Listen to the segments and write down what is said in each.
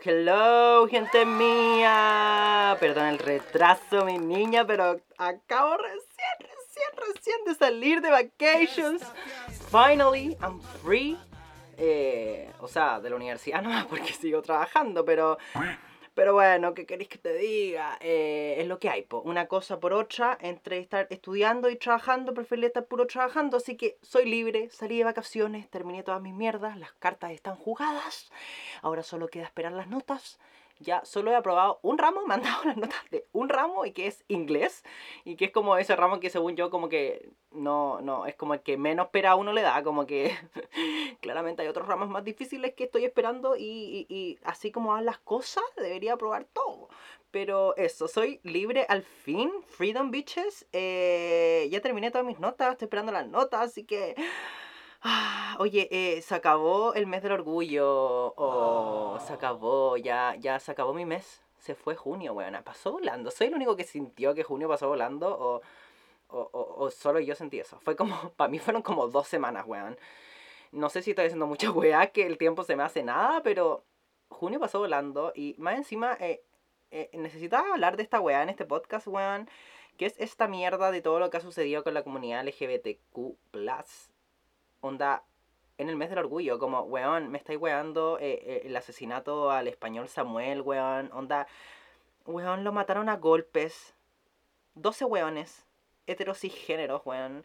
Hello, hello, gente mía. Perdón el retraso, mi niña, pero acabo recién, recién, recién de salir de vacations. Finally, I'm free. Eh, o sea, de la universidad no, porque sigo trabajando, pero pero bueno, ¿qué queréis que te diga? Eh, es lo que hay, po. una cosa por otra, entre estar estudiando y trabajando, preferiré estar puro trabajando, así que soy libre, salí de vacaciones, terminé todas mis mierdas, las cartas están jugadas, ahora solo queda esperar las notas ya solo he aprobado un ramo, me han dado las notas de un ramo y que es inglés y que es como ese ramo que según yo como que no, no, es como el que menos espera a uno le da, como que claramente hay otros ramos más difíciles que estoy esperando y, y, así como van las cosas debería aprobar todo. Pero eso, soy libre al fin, Freedom Bitches, eh, ya terminé todas mis notas, estoy esperando las notas, así que... Ah, oye, eh, se acabó el mes del orgullo. Oh, se acabó, ya, ya se acabó mi mes. Se fue junio, weón. Pasó volando. ¿Soy el único que sintió que junio pasó volando? O, o, o, solo yo sentí eso. Fue como, para mí fueron como dos semanas, weón. No sé si estoy haciendo mucha weá, que el tiempo se me hace nada, pero junio pasó volando. Y más encima, eh, eh, necesitaba hablar de esta weá en este podcast, weón. Que es esta mierda de todo lo que ha sucedido con la comunidad LGBTQ onda, en el mes del orgullo, como, weón, me estáis weando eh, eh, el asesinato al español Samuel, weón, onda, weón, lo mataron a golpes, 12 weones, heterosigéneros, weón,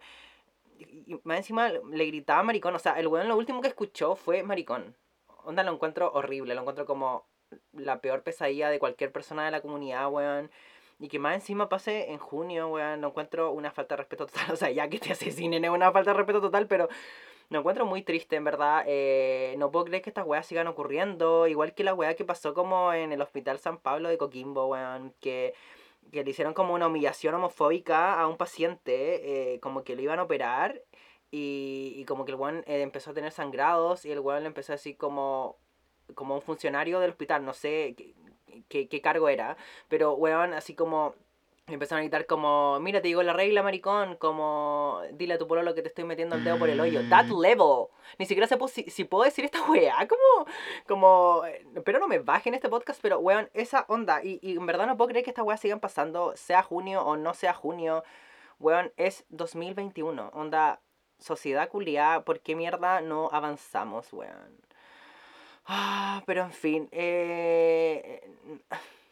y, más encima le gritaba maricón, o sea, el weón lo último que escuchó fue maricón, onda, lo encuentro horrible, lo encuentro como la peor pesadilla de cualquier persona de la comunidad, weón. Y que más encima pase en junio, weón, no encuentro una falta de respeto total. O sea, ya que te asesinen es una falta de respeto total, pero lo encuentro muy triste, en verdad. Eh, no puedo creer que estas weas sigan ocurriendo. Igual que la wea que pasó como en el Hospital San Pablo de Coquimbo, weón. Que, que le hicieron como una humillación homofóbica a un paciente, eh, como que lo iban a operar. Y, y como que el weón eh, empezó a tener sangrados y el weón le empezó así como como un funcionario del hospital, no sé, qué, qué cargo era, pero weón, así como empezaron a gritar como, mira, te digo la regla, maricón, como, dile a tu pololo que te estoy metiendo el dedo por el hoyo. That mm. level. Ni siquiera sé si, si puedo decir esta weá, como, como, pero no me baje en este podcast, pero weón, esa onda, y, y en verdad no puedo creer que estas weas sigan pasando, sea junio o no sea junio, weón, es 2021, onda, sociedad culiada, ¿por qué mierda no avanzamos, weón? Ah, pero en fin. Eh...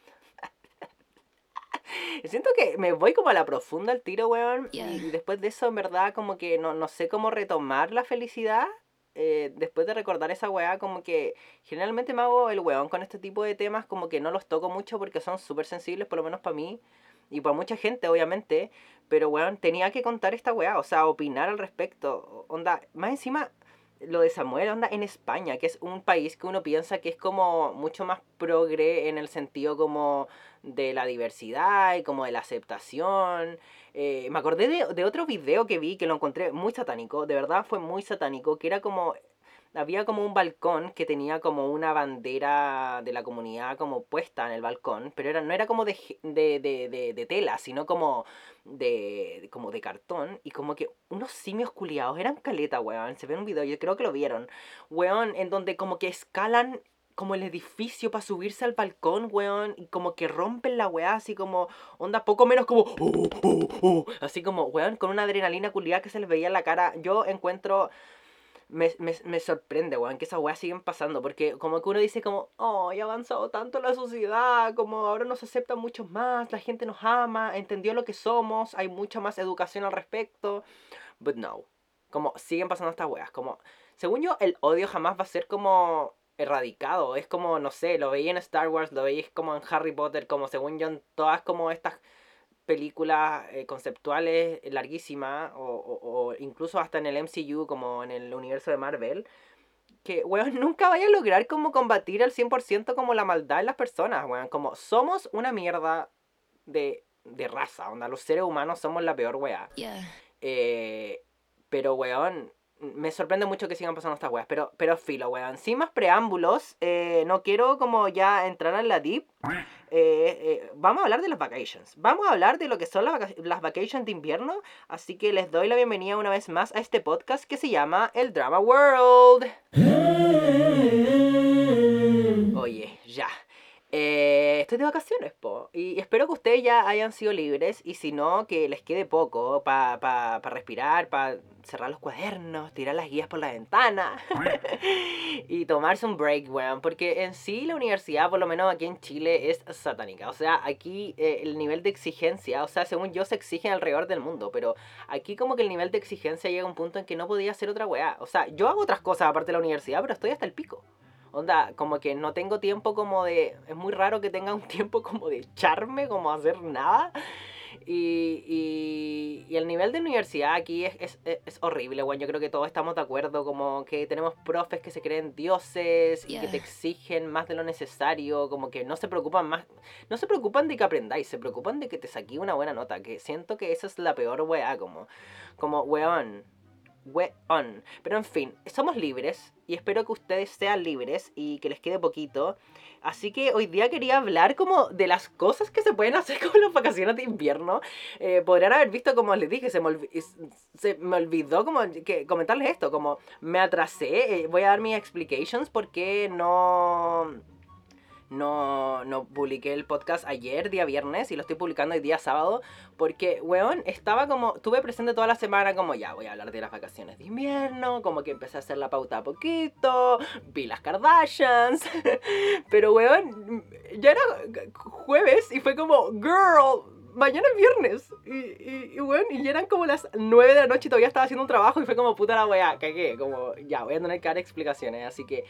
Siento que me voy como a la profunda al tiro, weón. Y después de eso, en verdad, como que no, no sé cómo retomar la felicidad. Eh, después de recordar esa weá, como que generalmente me hago el weón con este tipo de temas, como que no los toco mucho porque son súper sensibles, por lo menos para mí y para mucha gente, obviamente. Pero weón, tenía que contar esta weá, o sea, opinar al respecto. Onda, más encima, lo de Samuel onda en España, que es un país que uno piensa que es como mucho más progre en el sentido como de la diversidad y como de la aceptación. Eh, me acordé de, de otro video que vi que lo encontré muy satánico, de verdad fue muy satánico, que era como había como un balcón que tenía como una bandera de la comunidad como puesta en el balcón, pero era, no era como de, de, de, de tela, sino como de, como de cartón y como que unos simios culiados, eran caleta, weón, se ve un video, yo creo que lo vieron, weón, en donde como que escalan como el edificio para subirse al balcón, weón, y como que rompen la weá, así como, onda poco menos como, uh, uh", así como, weón, con una adrenalina culiada que se les veía en la cara, yo encuentro me, me, me sorprende, weón, que esas weas siguen pasando. Porque como que uno dice como, oh, ha avanzado tanto la sociedad, como ahora nos aceptan muchos más, la gente nos ama, entendió lo que somos, hay mucha más educación al respecto. But no. Como siguen pasando estas weas. Como, según yo, el odio jamás va a ser como erradicado. Es como, no sé, lo veía en Star Wars, lo veía como en Harry Potter, como según yo en todas como estas películas eh, conceptuales larguísimas, o, o, incluso hasta en el MCU, como en el universo de Marvel, que, weón, nunca vaya a lograr como combatir al 100% como la maldad en las personas, weón. Como somos una mierda de, de raza, onda, los seres humanos somos la peor weá. Eh, pero, weón, me sorprende mucho que sigan pasando estas weas, pero, pero filo, weón. Sin más preámbulos, eh, no quiero como ya entrar en la deep. Eh, eh, vamos a hablar de las vacations. Vamos a hablar de lo que son las, las vacations de invierno. Así que les doy la bienvenida una vez más a este podcast que se llama El Drama World. Oye, ya. Eh, estoy de vacaciones, po. Y espero que ustedes ya hayan sido libres. Y si no, que les quede poco para pa, pa respirar, para cerrar los cuadernos, tirar las guías por la ventana. y tomarse un break, weón. Porque en sí la universidad, por lo menos aquí en Chile, es satánica. O sea, aquí eh, el nivel de exigencia, o sea, según yo, se exige alrededor del mundo. Pero aquí como que el nivel de exigencia llega a un punto en que no podía hacer otra weá. O sea, yo hago otras cosas aparte de la universidad, pero estoy hasta el pico. Onda, como que no tengo tiempo como de... Es muy raro que tenga un tiempo como de echarme, como hacer nada. Y, y, y, el nivel de universidad aquí es, es, es, horrible, bueno, yo creo que todos estamos de acuerdo, como que tenemos profes que se creen dioses y que te exigen más de lo necesario, como que no se preocupan más, no se preocupan de que aprendáis, se preocupan de que te saqué una buena nota, que siento que esa es la peor weá, como, como weón, on. Pero en fin, somos libres y espero que ustedes sean libres y que les quede poquito. Así que hoy día quería hablar como de las cosas que se pueden hacer con las vacaciones de invierno. Eh, podrían haber visto, como les dije, se me, se me olvidó como que comentarles esto, como me atrasé. Eh, voy a dar mis explications porque no no, no publiqué el podcast ayer, día viernes, y lo estoy publicando el día sábado, porque, weón, estaba como, tuve presente toda la semana como, ya, voy a hablar de las vacaciones de invierno, como que empecé a hacer la pauta a poquito, vi las Kardashians, pero, weón, ya era jueves y fue como, girl, mañana es viernes. Y, y, bueno, y eran como las 9 de la noche y todavía estaba haciendo un trabajo y fue como puta la weá, cagué. Como, ya, voy a tener que dar explicaciones. Así que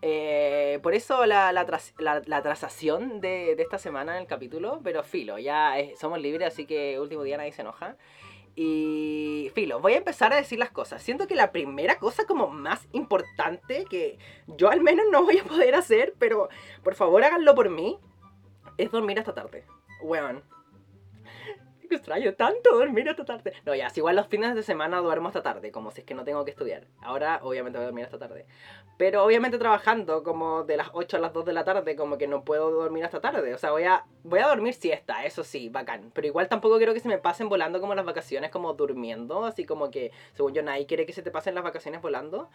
eh, por eso la, la, la, trasación de, esta semana en el capítulo, pero filo, ya somos libres, así que último día nadie se enoja. Y filo, voy a empezar a decir las cosas. Siento que la primera cosa como más importante que yo al menos no voy a poder hacer, pero por favor háganlo por mí, es dormir hasta tarde. Weón, extraño tanto dormir hasta tarde. No, ya, si igual los fines de semana duermo hasta tarde, como si es que no tengo que estudiar. Ahora, obviamente, voy a dormir hasta tarde. Pero obviamente trabajando como de las 8 a las 2 de la tarde, como que no puedo dormir hasta tarde. O sea, voy a, voy a dormir siesta, eso sí, bacán. Pero igual tampoco quiero que se me pasen volando como las vacaciones, como durmiendo. Así como que, según yo, nadie quiere que se te pasen las vacaciones volando.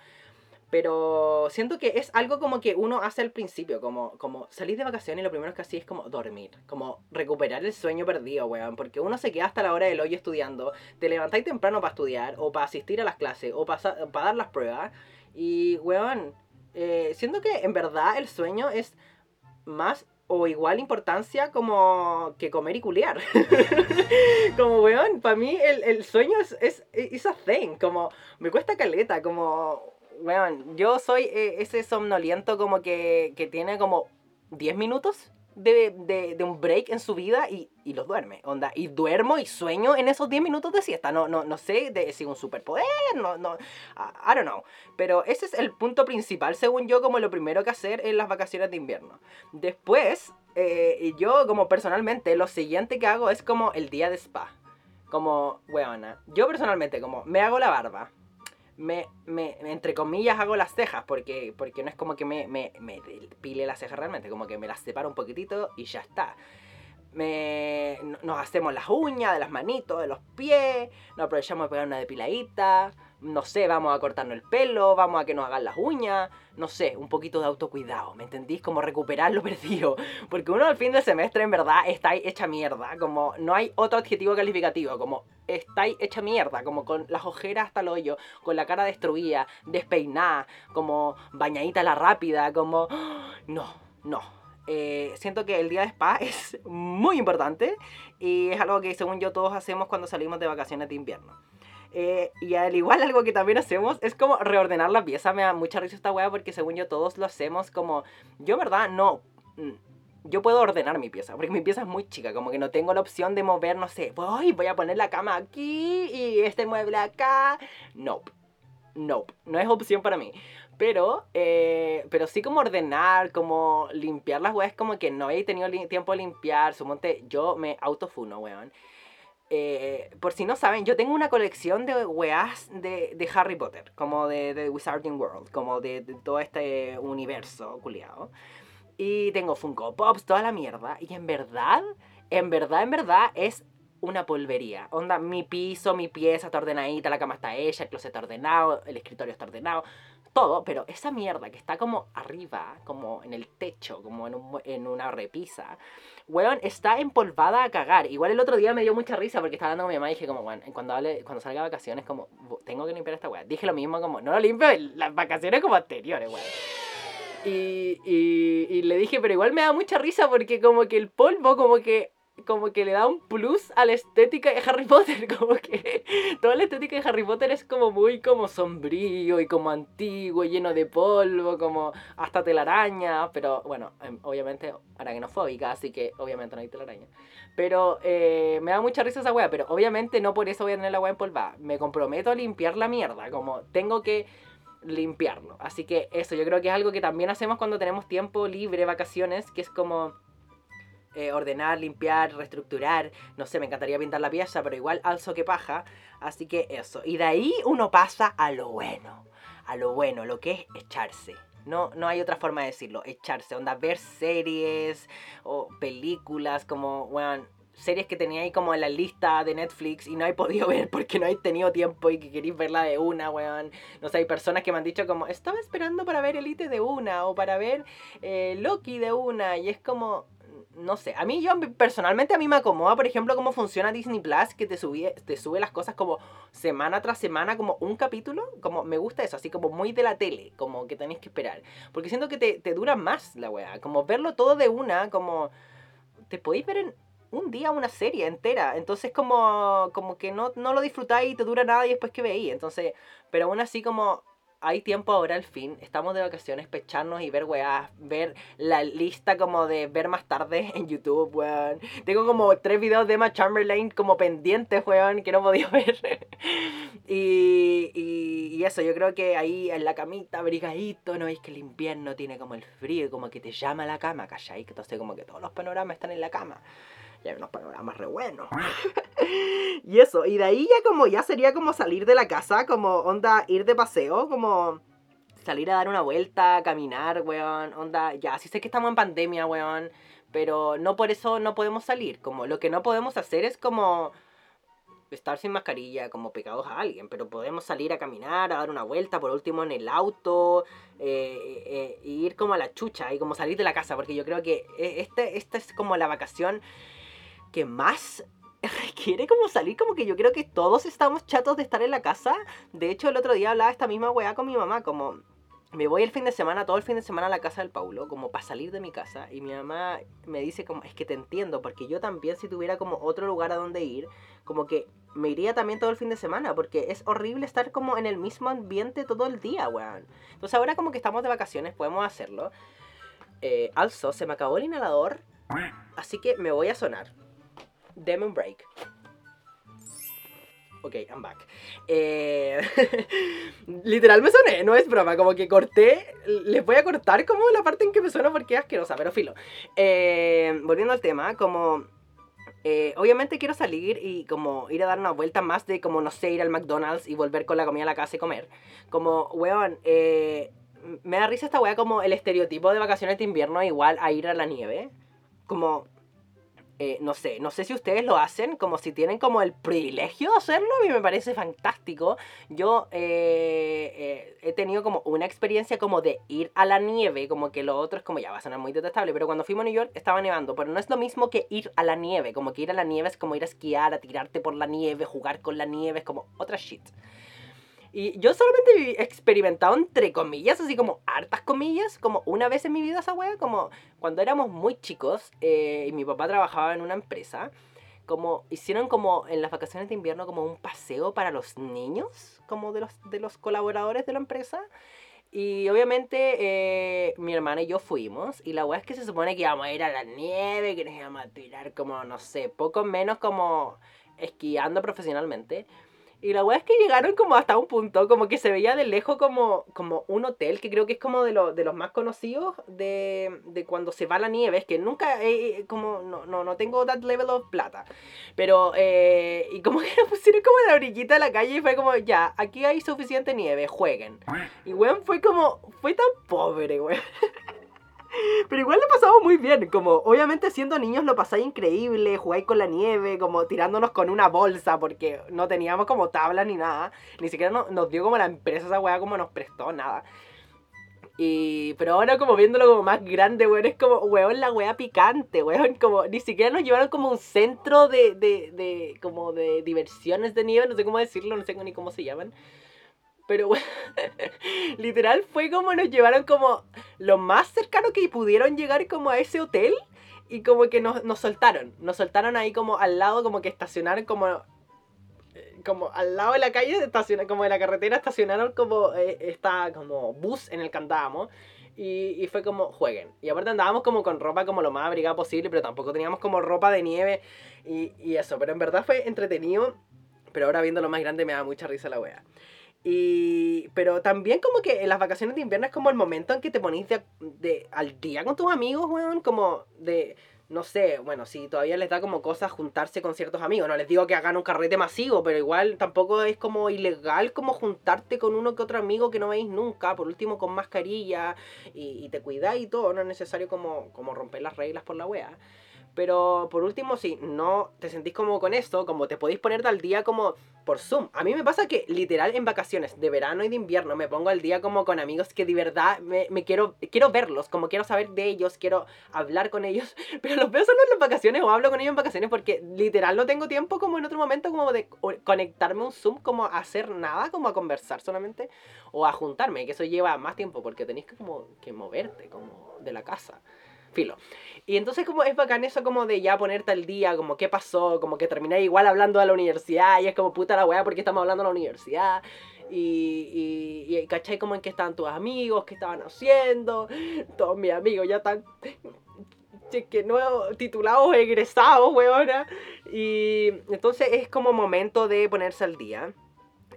Pero siento que es algo como que uno hace al principio, como, como salir de vacaciones y lo primero que así es como dormir, como recuperar el sueño perdido, weón. Porque uno se queda hasta la hora del hoy estudiando, te levantáis temprano para estudiar, o para asistir a las clases, o para, para dar las pruebas. Y, weón, eh, siento que en verdad el sueño es más o igual importancia como que comer y culiar. como, weón, para mí el, el, sueño es, es, es a thing, como me cuesta caleta, como bueno, yo soy eh, ese somnoliento como que, que tiene como 10 minutos de, de, un break en su vida y, y los duerme. Onda, y duermo y sueño en esos 10 minutos de siesta. No, no, no sé de, si un superpoder, no, no, I don't know. Pero ese es el punto principal, según yo, como lo primero que hacer en las vacaciones de invierno. Después, eh, yo como personalmente, lo siguiente que hago es como el día de spa. Como, weona, yo personalmente, como me hago la barba me, me, entre comillas, hago las cejas, porque, porque no es como que me, me, me pile las cejas realmente, como que me las separo un poquitito y ya está. Me, nos hacemos las uñas de las manitos, de los pies, nos aprovechamos de pegar una depiladita, no sé, vamos a cortarnos el pelo, vamos a que nos hagan las uñas, no sé, un poquito de autocuidado, ¿me entendís? Como recuperar lo perdido. Porque uno al fin del semestre en verdad está hecha mierda, como no hay otro adjetivo calificativo, como estáis hecha mierda, como con las ojeras hasta el hoyo, con la cara destruida, despeinada, como bañadita la rápida, como... No, no. Eh, siento que el día de spa es muy importante y es algo que según yo todos hacemos cuando salimos de vacaciones de invierno. Eh, y al igual algo que también hacemos es como reordenar la pieza. Me da mucha risa esta weá porque según yo todos lo hacemos como... Yo verdad no... Mm, yo puedo ordenar mi pieza, porque mi pieza es muy chica, como que no tengo la opción de mover, no sé, voy, voy a poner la cama aquí y este mueble acá. Nope. Nope. No es opción para mí. Pero, eh, pero sí como ordenar, como limpiar las weas, como que no he tenido tiempo de limpiar. Sumonte, yo me autofuno, weón. Eh, por si no saben, yo tengo una colección de weas de, de Harry Potter, como de, de Wizarding World, como de, todo este universo culiado. Y tengo Funko Pops, toda la mierda. Y en verdad, en verdad, en verdad, es una polvería. Onda, mi piso, mi pieza está ordenadita, la cama está hecha, el closet está ordenado, el escritorio está ordenado, todo, pero esa mierda que está como arriba, como en el techo, como en, un- en una repisa, weón, está empolvada a cagar. Igual el otro día me dio mucha risa porque estaba hablando con mi mamá y dije como, weón, cuando, hable, cuando salga de vacaciones, como, "Bu- tengo que limpiar esta weá. Dije lo mismo como, no lo limpio las vacaciones como anteriores, weón. Y, y le dije, pero igual me da mucha risa porque como que el polvo como que como que le da un plus a la estética de Harry Potter, como que toda la estética de Harry Potter es como muy como sombrío y como antiguo, lleno de polvo, como hasta telaraña, pero bueno, em, obviamente aracnofóbica, así que obviamente no hay telaraña. Pero eh, me da mucha risa esa wea, pero obviamente no por eso voy a tener la wea empolvada. Me comprometo a limpiar la mierda, como tengo que limpiarlo. Así que eso, yo creo que es algo que también hacemos cuando tenemos tiempo libre, vacaciones, que es como eh, ordenar, limpiar, reestructurar. No sé, me encantaría pintar la pieza, pero igual alzo que paja. Así que eso. Y de ahí uno pasa a lo bueno. A lo bueno, lo que es echarse. No, no hay otra forma de decirlo. Echarse. Onda, ver series o películas como, weón, series que tenía ahí como en la lista de Netflix y no he podido ver porque no he tenido tiempo y que queréis verla de una, weón. No sé, hay personas que me han dicho como, estaba esperando para ver Elite de una o para ver eh, Loki de una y es como, no sé, a mí yo personalmente a mí me acomoda, por ejemplo, cómo funciona Disney Plus, que te, subí, te sube las cosas como semana tras semana, como un capítulo, como me gusta eso, así como muy de la tele, como que tenéis que esperar, porque siento que te, te dura más la weá, como verlo todo de una, como te podéis ver en un día una serie entera, entonces como, como que no, no lo disfrutáis y te dura nada y después que veis, entonces, pero aún así como hay tiempo ahora al fin, estamos de vacaciones, pecharnos y ver weá, ver la lista como de ver más tarde en YouTube, weón. Tengo como tres videos de Emma Chamberlain como pendientes, weón, que no podido ver. y, y, y eso, yo creo que ahí en la camita, abrigadito, no veis que el invierno tiene como el frío como que te llama a la cama, ¿cachai? Entonces como que todos los panoramas están en la cama. Y hay unos panoramas re buenos. y eso, y de ahí ya como, ya sería como salir de la casa, como onda ir de paseo, como salir a dar una vuelta, caminar, weón, onda, ya, sí sé que estamos en pandemia, weón, pero no por eso no podemos salir, como lo que no podemos hacer es como estar sin mascarilla, como pegados a alguien, pero podemos salir a caminar, a dar una vuelta, por último en el auto, e ir como a la chucha y como salir de la casa, porque yo creo que eh, este, esta es como la vacación que más requiere como salir, como que yo creo que todos estamos chatos de estar en la casa. De hecho, el otro día hablaba esta misma weá con mi mamá, como me voy el fin de semana, todo el fin de semana a la casa del Paulo, como para salir de mi casa. Y mi mamá me dice como, es que te entiendo, porque yo también si tuviera como otro lugar a donde ir, como que me iría también todo el fin de semana, porque es horrible estar como en el mismo ambiente todo el día, weón. Entonces ahora como que estamos de vacaciones, podemos hacerlo. Eh, se me acabó el inhalador, así que me voy a sonar. Deme un break. Ok, I'm back. Eh, literal me soné, no es broma, como que corté, les voy a cortar como la parte en que me suena porque es asquerosa, pero filo. Eh, volviendo al tema, como... eh, obviamente quiero salir y como ir a dar una vuelta más de como, no sé, ir al McDonald's y volver con la comida a la casa y comer. Como, weón, eh, me da risa esta weá como el estereotipo de vacaciones de invierno igual a ir a la nieve. Como, eh, no sé, no sé si ustedes lo hacen, como si tienen como el privilegio de hacerlo, a mí me parece fantástico. Yo eh, eh, he tenido como una experiencia como de ir a la nieve, como que lo otro es como ya va a sonar muy detestable, pero cuando fuimos a New York estaba nevando, pero no es lo mismo que ir a la nieve, como que ir a la nieve es como ir a esquiar, a tirarte por la nieve, jugar con la nieve, es como otra shit. Y yo solamente he experimentado entre comillas, así como hartas comillas, como una vez en mi vida esa wea, como cuando éramos muy chicos eh, y mi papá trabajaba en una empresa, como hicieron como en las vacaciones de invierno como un paseo para los niños, como de los, de los colaboradores de la empresa. Y obviamente eh, mi hermana y yo fuimos. Y la weá es que se supone que íbamos a ir a la nieve, que nos íbamos a tirar como, no sé, poco menos como esquiando profesionalmente. Y la weá es que llegaron como hasta un punto, como que se veía de lejos como, como un hotel, que creo que es como de, lo- de los más conocidos de, de cuando se va la nieve. Es que nunca, eh, eh, como, no, no, no tengo that level of plata. Pero, eh, y como que pusieron como en la orillita de la calle y fue como, ya, aquí hay suficiente nieve, jueguen. Y weón fue como, fue tan pobre, weón. Pero igual lo pasamos muy bien, como obviamente siendo niños lo pasáis increíble, jugáis con la nieve, como tirándonos con una bolsa porque no teníamos como tablas ni nada, ni siquiera nos dio como la empresa esa weá como nos prestó nada. Y, pero ahora como viéndolo como más grande, weón, es como, weón, la weá picante, weón, como ni siquiera nos llevaron como un centro de, de, de, como de diversiones de nieve, no sé cómo decirlo, no sé ni cómo se llaman. Pero, literal fue como nos llevaron como lo más cercano que pudieron llegar como a ese hotel y como que nos, soltaron, nos soltaron ahí como al lado, como que estacionaron como como al lado de la calle, como de la carretera, estacionaron como eh, esta como bus en el que andábamos. Y, y, fue como, jueguen. Y aparte andábamos como con ropa como lo más abrigada posible, pero tampoco teníamos como ropa de nieve y, y eso. Pero en verdad fue entretenido. Pero ahora viendo lo más grande me da mucha risa la wea. Y, pero también como que en las vacaciones de invierno es como el momento en que te ponís de, al día con tus amigos, weón. Como de no sé, bueno, si todavía les da como cosas juntarse con ciertos amigos. No les digo que hagan un carrete masivo, pero igual tampoco es como ilegal como juntarte con uno que otro amigo que no veis nunca, por último con mascarilla y, y te cuidáis y todo. No es necesario como, como romper las reglas por la wea. Pero por último, si no te sentís como con esto, como te podéis poner al día como por Zoom. A mí me pasa que literal en vacaciones de verano y de invierno me pongo al día como con amigos que de verdad me, quiero, quiero verlos, como quiero saber de ellos, quiero hablar con ellos. Pero los veo solo en las vacaciones o hablo con ellos en vacaciones porque literal no tengo tiempo como en otro momento como de conectarme un Zoom como a hacer nada, como a conversar solamente o a juntarme, que eso lleva más tiempo porque tenéis que como que moverte como de la casa filo. Y entonces como es bacán eso como de ya ponerte al día, como qué pasó, como que terminé igual hablando de la universidad y es como puta la weá porque estamos hablando de la universidad. Y, y, y ¿cachai? Como en qué estaban tus amigos, qué estaban haciendo, todos mis amigos ya están que nuevos titulados, egresados, weona. Y entonces es como momento de ponerse al día.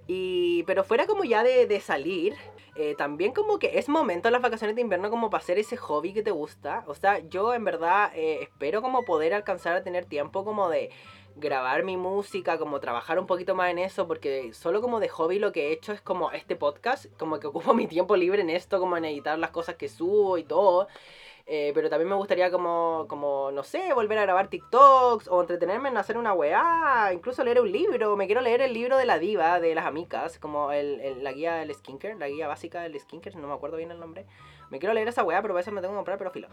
Y, pero fuera como ya de, de salir, eh, también como que es momento en las vacaciones de invierno como para hacer ese hobby que te gusta. O sea, yo en verdad eh, espero como poder alcanzar a tener tiempo como de grabar mi música, como trabajar un poquito más en eso, porque solo como de hobby lo que he hecho es como este podcast, como que ocupo mi tiempo libre en esto, como en editar las cosas que subo y todo. Eh, pero también me gustaría como, como, no sé, volver a grabar TikToks o entretenerme en hacer una weá, incluso leer un libro. Me quiero leer el libro de la diva, de las amigas, como el, la guía del skincare, la guía básica del skincare, no me acuerdo bien el nombre. Me quiero leer esa weá, pero a veces me tengo que comprar, pero filo.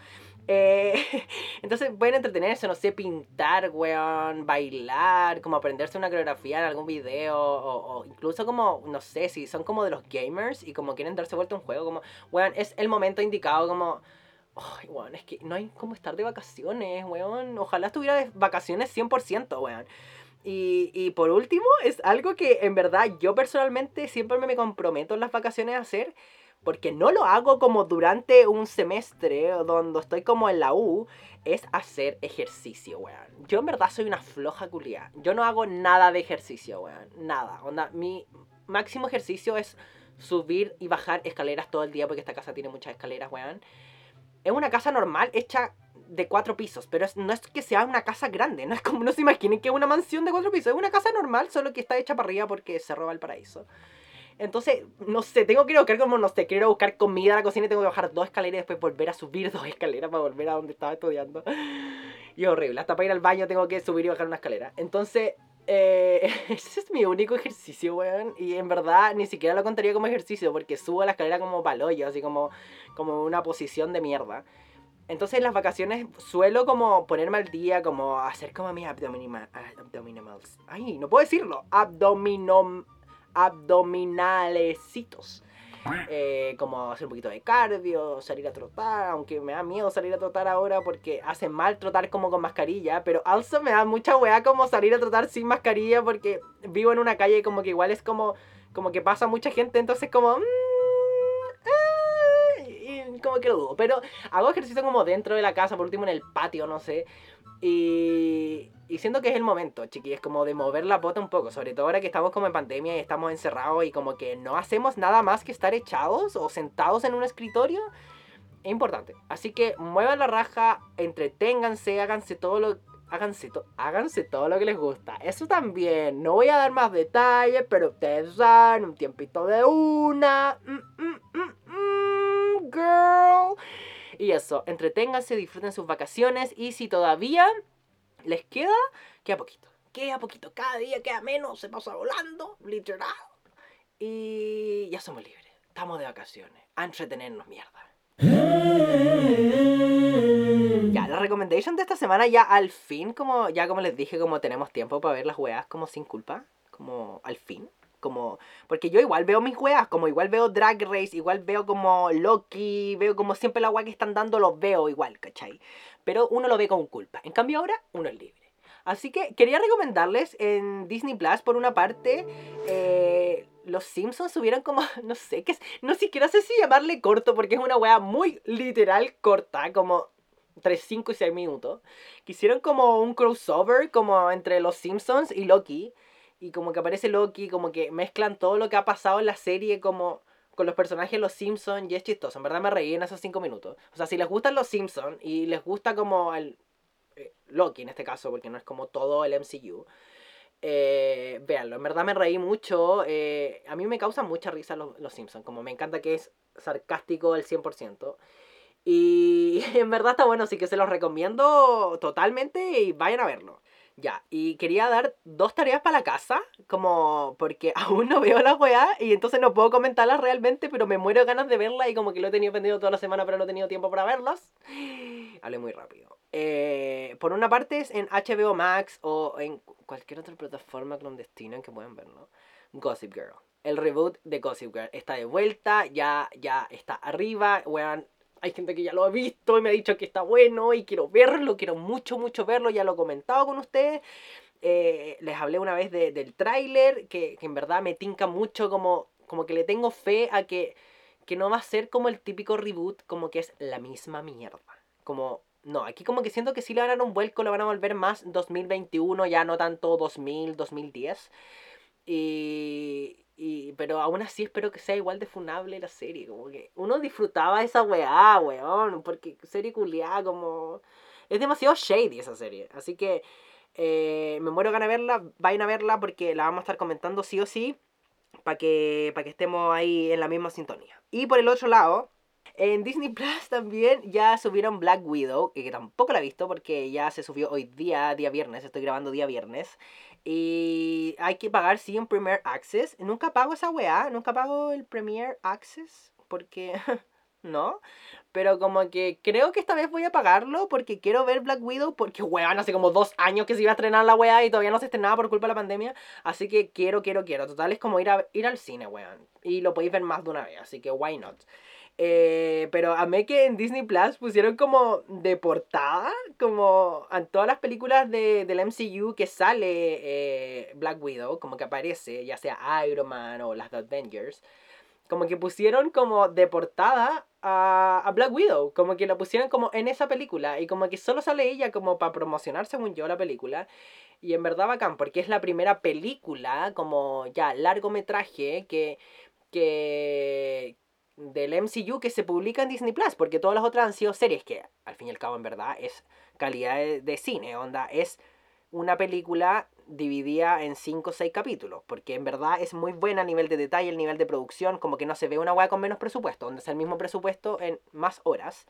Eh, entonces pueden entretenerse, no sé, pintar, weón, bailar, como aprenderse una coreografía en algún video, o, o, incluso como, no sé, si son como de los gamers y como quieren darse vuelta a un juego, como, weón, es el momento indicado como Ay, weón, es que no hay como estar de vacaciones, weón. Ojalá estuviera de vacaciones 100%, weón. Y, y por último, es algo que en verdad yo personalmente siempre me comprometo en las vacaciones a hacer, porque no lo hago como durante un semestre donde estoy como en la U, es hacer ejercicio, weón. Yo en verdad soy una floja culia. Yo no hago nada de ejercicio, weón. Nada. Onda, mi máximo ejercicio es subir y bajar escaleras todo el día porque esta casa tiene muchas escaleras, weón es una casa normal hecha de cuatro pisos, pero no es que sea una casa grande, no es como no se imaginen que es una mansión de cuatro pisos, es una casa normal, solo que está hecha para arriba porque se roba el paraíso. Entonces, no sé, tengo que ir a buscar como, no sé, quiero buscar comida a la cocina y tengo que bajar dos escaleras y después volver a subir dos escaleras para volver a donde estaba estudiando. Y es horrible, hasta para ir al baño tengo que subir y bajar una escalera. Entonces, eh, ese es mi único ejercicio, weón. Y en verdad ni siquiera lo contaría como ejercicio porque subo la escalera como paloyo, así como, como una posición de mierda. Entonces en las vacaciones suelo como ponerme al día, como hacer como mis abdominals. Ay, no puedo decirlo. Abdominom, abdominalecitos. Eh, como hacer un poquito de cardio, salir a trotar, aunque me da miedo salir a trotar ahora porque hace mal trotar como con mascarilla, pero also me da mucha weá como salir a trotar sin mascarilla porque vivo en una calle como que igual es como, como que pasa mucha gente, entonces como... Mm, eh, y como que lo dudo, pero hago ejercicio como dentro de la casa, por último en el patio, no sé. Y, y siento que es el momento, chiquillos, como de mover la bota un poco, sobre todo ahora que estamos como en pandemia y estamos encerrados y como que no hacemos nada más que estar echados o sentados en un escritorio. Es importante. Así que muevan la raja, entreténganse, háganse todo lo háganse, háganse todo lo que les gusta. Eso también. No voy a dar más detalles, pero ustedes saben, un tiempito de una. Mm, mm, mm, girl. Y eso, entreténganse, disfruten sus vacaciones y si todavía les queda, queda poquito. Queda poquito, cada día queda menos, se pasa volando, literal. Y ya somos libres, estamos de vacaciones, a entretenernos mierda. Ya, la recommendation de esta semana ya al fin, como ya como les dije, como tenemos tiempo para ver las weas como sin culpa, como al fin. Como, porque yo igual veo mis weas, como igual veo Drag Race, igual veo como Loki, veo como siempre la wea que están dando, los veo igual, ¿cachai? Pero uno lo ve con culpa. En cambio ahora, uno es libre. Así que quería recomendarles en Disney Plus, por una parte, eh, los Simpsons subieron como, no sé, que no siquiera sé si llamarle corto, porque es una wea muy literal corta, como entre 5 y 6 minutos. Quisieron como un crossover, como entre los Simpsons y Loki. Y como que aparece Loki, como que mezclan todo lo que ha pasado en la serie, como con los personajes de los Simpsons y es chistoso. En verdad me reí en esos 5 minutos. O sea, si les gustan los Simpsons y les gusta como el eh, Loki en este caso, porque no es como todo el MCU. Eh, véanlo, en verdad me reí mucho. Eh, a mí me causa mucha risa los, los Simpsons. Como me encanta que es sarcástico el 100%. Y en verdad está bueno, así que se los recomiendo totalmente y vayan a verlo. Ya, y quería dar dos tareas para la casa, como porque aún no veo la weá y entonces no puedo comentarlas realmente, pero me muero ganas de verla y como que lo he tenido pendiente toda la semana, pero no he tenido tiempo para verlas. Hablé muy rápido. Eh, por una parte es en HBO Max o en cualquier otra plataforma clandestina que puedan verlo. Gossip Girl. El reboot de Gossip Girl está de vuelta, ya, ya está arriba, weón hay gente que ya lo ha visto y me ha dicho que está bueno y quiero verlo, quiero mucho, mucho verlo, ya lo he comentado con ustedes. Eh, les hablé una vez del tráiler, que, en verdad me tinca mucho, como, como que le tengo fe a que, que no va a ser como el típico reboot, como que es la misma mierda. Como, no, aquí como que siento que sí le van a dar un vuelco, lo van a volver más 2021, ya no tanto 2000, 2010. Y, y, pero aún así espero que sea igual de funable la serie. Como que uno disfrutaba esa weá, weón. Porque serie culiada, como. Es demasiado shady esa serie. Así que eh, me muero ganas de verla. Vayan a verla porque la vamos a estar comentando sí o sí. Para que, para que estemos ahí en la misma sintonía. Y por el otro lado, en Disney Plus también ya subieron Black Widow, que tampoco la he visto porque ya se subió hoy día, día viernes, estoy grabando día viernes. Y hay que pagar, sí, un Premier Access. Nunca pago esa weá, nunca pago el Premier Access porque... ¿no? Pero como que creo que esta vez voy a pagarlo porque quiero ver Black Widow porque, weón, hace como dos años que se iba a estrenar la weá y todavía no se estrenaba por culpa de la pandemia. Así que quiero, quiero, quiero. Total es como ir, a, ir al cine, weón. Y lo podéis ver más de una vez, así que why not. Eh, pero amé que en Disney Plus pusieron como de portada, como en todas las películas de, del MCU que sale eh, Black Widow, como que aparece, ya sea Iron Man o las Avengers, como que pusieron como de portada a, a, Black Widow, como que la pusieron como en esa película y como que solo sale ella como para promocionar, según yo, la película. Y en verdad bacán, porque es la primera película, como ya largometraje, que, que, del MCU que se publica en Disney Plus, porque todas las otras han sido series que, al fin y al cabo, en verdad, es calidad de, cine, onda, es una película dividida en 5 o 6 capítulos, porque en verdad es muy buena a nivel de detalle, el nivel de producción, como que no se ve una weá con menos presupuesto, donde es el mismo presupuesto en más horas,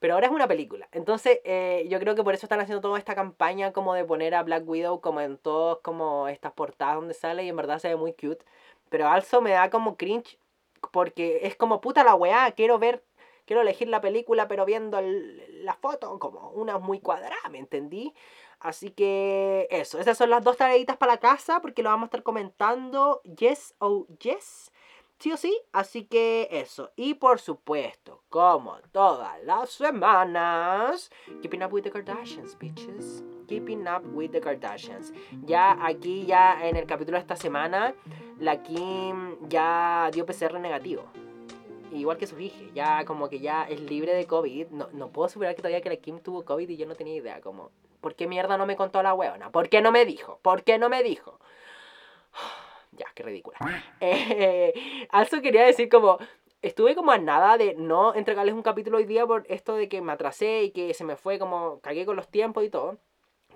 pero ahora es una película. Entonces, eh, yo creo que por eso están haciendo toda esta campaña como de poner a Black Widow como en todas como estas portadas donde sale y en verdad se ve muy cute, pero also me da como cringe porque es como puta la weá, quiero ver, quiero elegir la película, pero viendo la foto, como una muy cuadrada, ¿me entendí? Así que eso, esas son las dos tareitas para la casa, porque lo vamos a estar comentando, yes o yes, sí o sí, así que eso. Y por supuesto, como todas las semanas, keeping up with the Kardashians, bitches. Keeping Up with the Kardashians. Ya aquí, ya en el capítulo de esta semana, la Kim ya dio PCR negativo. Igual que su hija, ya como que ya es libre de COVID. No, no puedo asegurar que todavía que la Kim tuvo COVID y yo no tenía idea. Como, ¿por qué mierda no me contó la huevona? ¿Por qué no me dijo? ¿Por qué no me dijo? Ya, qué ridícula. Eh, also quería decir como, estuve como a nada de no entregarles un capítulo hoy día por esto de que me atrasé y que se me fue como, cagué con los tiempos y todo.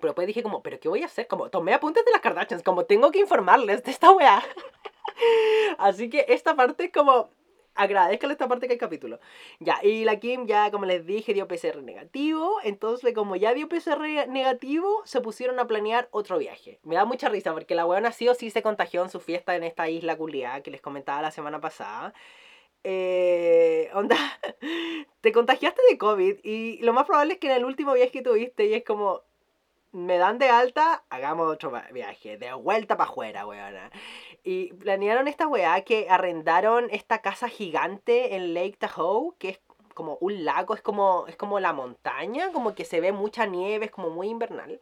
Pero después dije como, ¿pero qué voy a hacer? Como, tomé apuntes de las Kardashians, como tengo que informarles de esta weá. Así que esta parte es como, agradezcanle esta parte que hay capítulo. Ya, y la Kim ya, como les dije, dio PCR negativo. Entonces, como ya dio PCR negativo, se pusieron a planear otro viaje. Me da mucha risa porque la weona sí o sí se contagió en su fiesta en esta isla culiada que les comentaba la semana pasada. Eh, onda, te contagiaste de COVID y lo más probable es que en el último viaje que tuviste y es como, me dan de alta, hagamos otro viaje, de vuelta para afuera, weona. Y planearon esta weá que arrendaron esta casa gigante en Lake Tahoe, que es como un lago, es como, es como la montaña, como que se ve mucha nieve, es como muy invernal.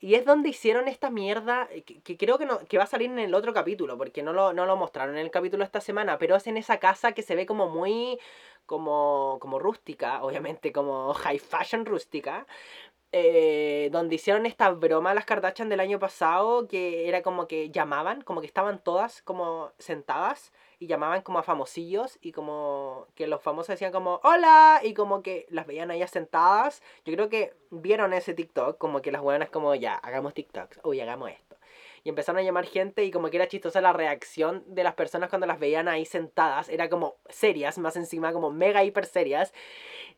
Y es donde hicieron esta mierda, eh, que, creo que, no, que va a salir en el otro capítulo, porque no lo, no lo mostraron en el capítulo esta semana, pero es en esa casa que se ve como muy, como, como rústica, obviamente, como high fashion rústica, eh, donde hicieron esta broma las Kardashian del año pasado, que era como que llamaban, como que estaban todas como sentadas y llamaban como a famosillos y como que los famosos decían como hola y como que las veían ahí sentadas. Yo creo que vieron ese TikTok, como que las buenas como ya, hagamos TikToks, uy, hagamos esto. Y empezaron a llamar gente y como que era chistosa la reacción de las personas cuando las veían ahí sentadas. Era como serias, más encima, como mega hiper serias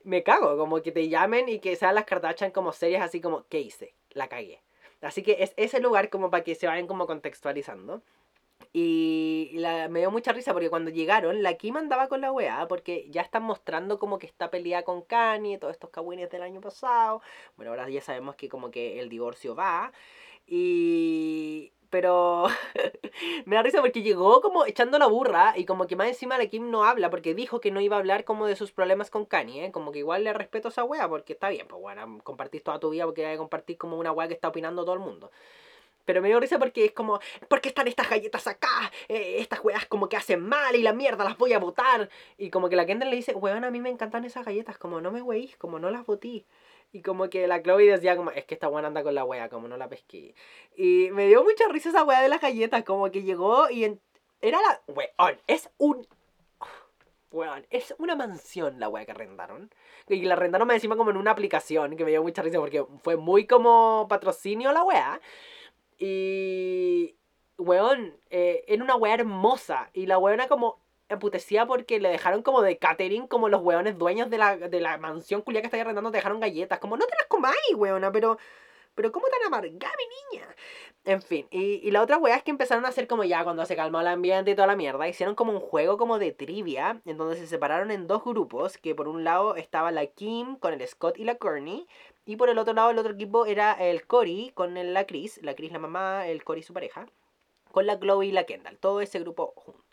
me cago, como que te llamen y que sean las Kardashian como series así como, ¿qué hice? La cagué. Así que es ese lugar como para que se vayan como contextualizando. Y la, me dio mucha risa porque cuando llegaron, la Kim andaba con la weá porque ya están mostrando como que está peleada con Kanye, todos estos cagüines del año pasado. Bueno, ahora ya sabemos que como que el divorcio va. Y pero me da risa porque llegó como echando la burra y como que más encima la Kim no habla porque dijo que no iba a hablar como de sus problemas con Kanye, ¿eh? Como que igual le respeto a esa wea porque está bien, pues bueno, compartís toda tu vida porque hay que compartir como una wea que está opinando todo el mundo. Pero me dio risa porque es como, ¿por qué están estas galletas acá? Eh, estas weas como que hacen mal y la mierda las voy a botar. Y como que la Kendall le dice, weón, a mí me encantan esas galletas, como no me weís, como no las botí. Y como que la Chloe decía como, es que esta weá anda con la wea, como no la pesqué. Y me dio mucha risa esa wea de las galletas, como que llegó y era la... Weón, es un... Weón, es una mansión la wea que arrendaron. Y la arrendaron me encima como en una aplicación, que me dio mucha risa porque fue muy como patrocinio la wea. Y... Weón, eh, era una wea hermosa. Y la weona como emputecía porque le dejaron como de catering, como los weones dueños de la, de la mansión culia que está arrendando, te dejaron galletas. Como, no te las comáis, weona, pero. Pero ¿cómo tan amargada, mi niña? En fin, y, y, la otra wea es que empezaron a hacer como ya cuando se calmó el ambiente y toda la mierda, hicieron como un juego como de trivia, en donde se separaron en dos grupos, que por un lado estaba la Kim con el Scott y la Courtney, y por el otro lado el otro equipo era el Cory con la Chris, la Chris la mamá, el Cory su pareja, con la Chloe y la Kendall, todo ese grupo junto.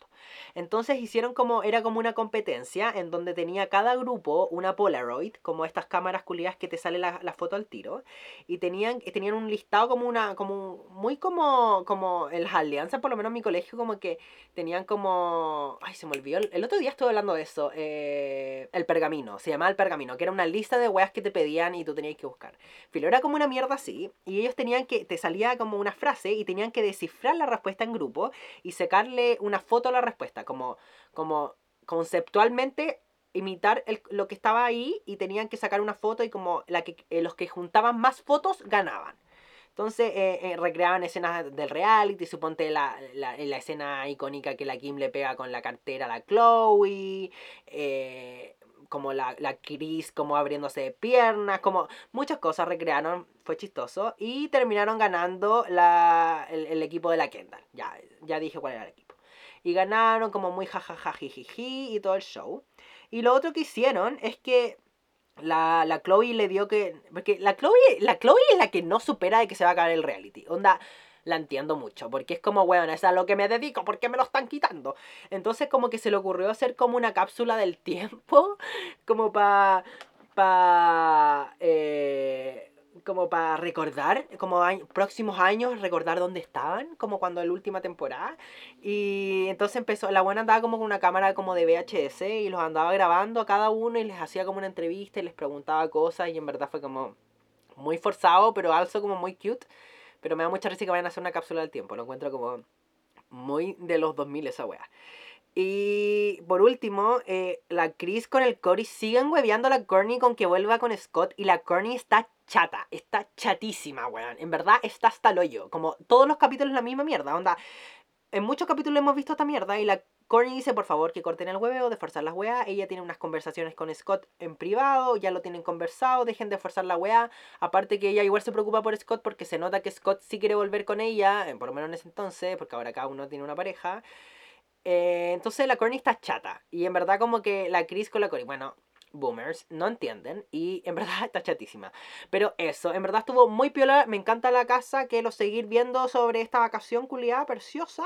Entonces hicieron como, era como una competencia en donde tenía cada grupo una Polaroid, como estas cámaras culiadas que te sale la, foto al tiro, y tenían, tenían un listado como una, como muy como, como en las alianzas, por lo menos en mi colegio, como que tenían como, ay, se me olvidó, el otro día estuve hablando de eso, eh, el pergamino, se llamaba el pergamino, que era una lista de weas que te pedían y tú tenías que buscar. Filo, era como una mierda así, y ellos tenían que, te salía como una frase y tenían que descifrar la respuesta en grupo y sacarle una foto a la respuesta como, como conceptualmente imitar lo que estaba ahí y tenían que sacar una foto y como la que, eh, los que juntaban más fotos ganaban. Entonces eh, eh, recreaban escenas del reality, suponte la, la, la, escena icónica que la Kim le pega con la cartera a la Chloe, como la, la Chris como abriéndose de piernas, como muchas cosas recrearon, fue chistoso y terminaron ganando la, el, equipo de la Kendall. Ya, ya dije cuál era el equipo y ganaron como muy jajaja y todo el show. Y lo otro que hicieron es que la, la Chloe le dio que... Porque la Chloe, la Chloe es la que no supera de que se va a acabar el reality. Onda, la entiendo mucho, porque es como, bueno, es a lo que me dedico, ¿por qué me lo están quitando? Entonces como que se le ocurrió hacer como una cápsula del tiempo, como para... Pa, eh, como para recordar, como próximos años, recordar dónde estaban, como cuando la última temporada. Y entonces empezó, la buena andaba como con una cámara como de VHS y los andaba grabando a cada uno y les hacía como una entrevista y les preguntaba cosas y en verdad fue como muy forzado, pero alzo como muy cute. Pero me da mucha risa que vayan a hacer una cápsula del tiempo, lo encuentro como muy de los 2000 esa wea. Y por último, eh, la Chris con el Cory siguen hueveando a la Courtney con que vuelva con Scott. Y la Courtney está chata, está chatísima, weón. En verdad está hasta el hoyo. Como todos los capítulos la misma mierda. Onda, en muchos capítulos hemos visto esta mierda y la Courtney dice, por favor, que corten el huevo de forzar las weas. Ella tiene unas conversaciones con Scott en privado, ya lo tienen conversado, dejen de forzar la wea. Aparte que ella igual se preocupa por Scott porque se nota que Scott sí quiere volver con ella, eh, por lo menos en ese entonces, porque ahora cada uno tiene una pareja. Eh, entonces la Courtney está chata. Y en verdad como que la Chris con la Courtney, bueno, boomers, no entienden y en verdad está chatísima. Pero eso, en verdad estuvo muy piola, me encanta la casa, que lo seguir viendo sobre esta vacación culiada preciosa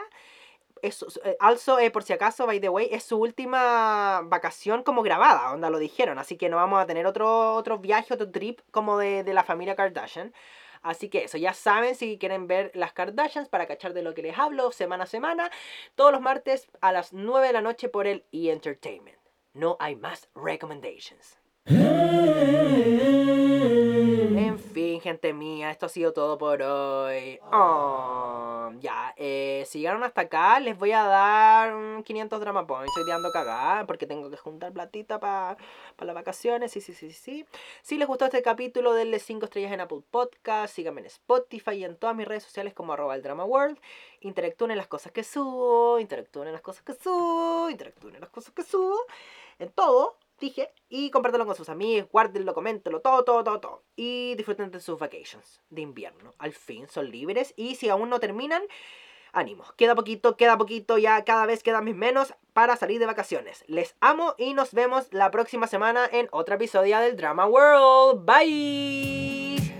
es, eh, also, eh, por si acaso, by the way, es su última vacación como grabada, onda lo dijeron. Así que no vamos a tener otro, otro viaje, otro trip como de, de la familia Kardashian. Así que eso, ya saben si quieren ver las Kardashians para cachar de lo que les hablo semana a semana, todos los martes a las 9 de la noche por el E! Entertainment. No hay más recommendations. En fin, gente mía, esto ha sido todo por hoy. Oh, ya, eh, si llegaron hasta acá, les voy a dar 500 drama points. Estoy tirando cagada porque tengo que juntar platita para las vacaciones. Sí, sí, sí, sí. Si les gustó este capítulo, denle 5 estrellas en Apple Podcast. Síganme en Spotify y en todas mis redes sociales como arroba el drama world. Interactúen en las cosas que subo, interactúen en las cosas que subo, interactúen en las cosas que subo. En todo dije, y compártelo con sus amigos, guárdenlo, coméntenlo, todo, todo, todo, todo. Y disfruten de sus vacations de invierno. Al fin son libres y si aún no terminan, ánimo. Queda poquito, queda poquito, ya cada vez quedan mis menos para salir de vacaciones. Les amo y nos vemos la próxima semana en otra episodio del Drama World. Bye.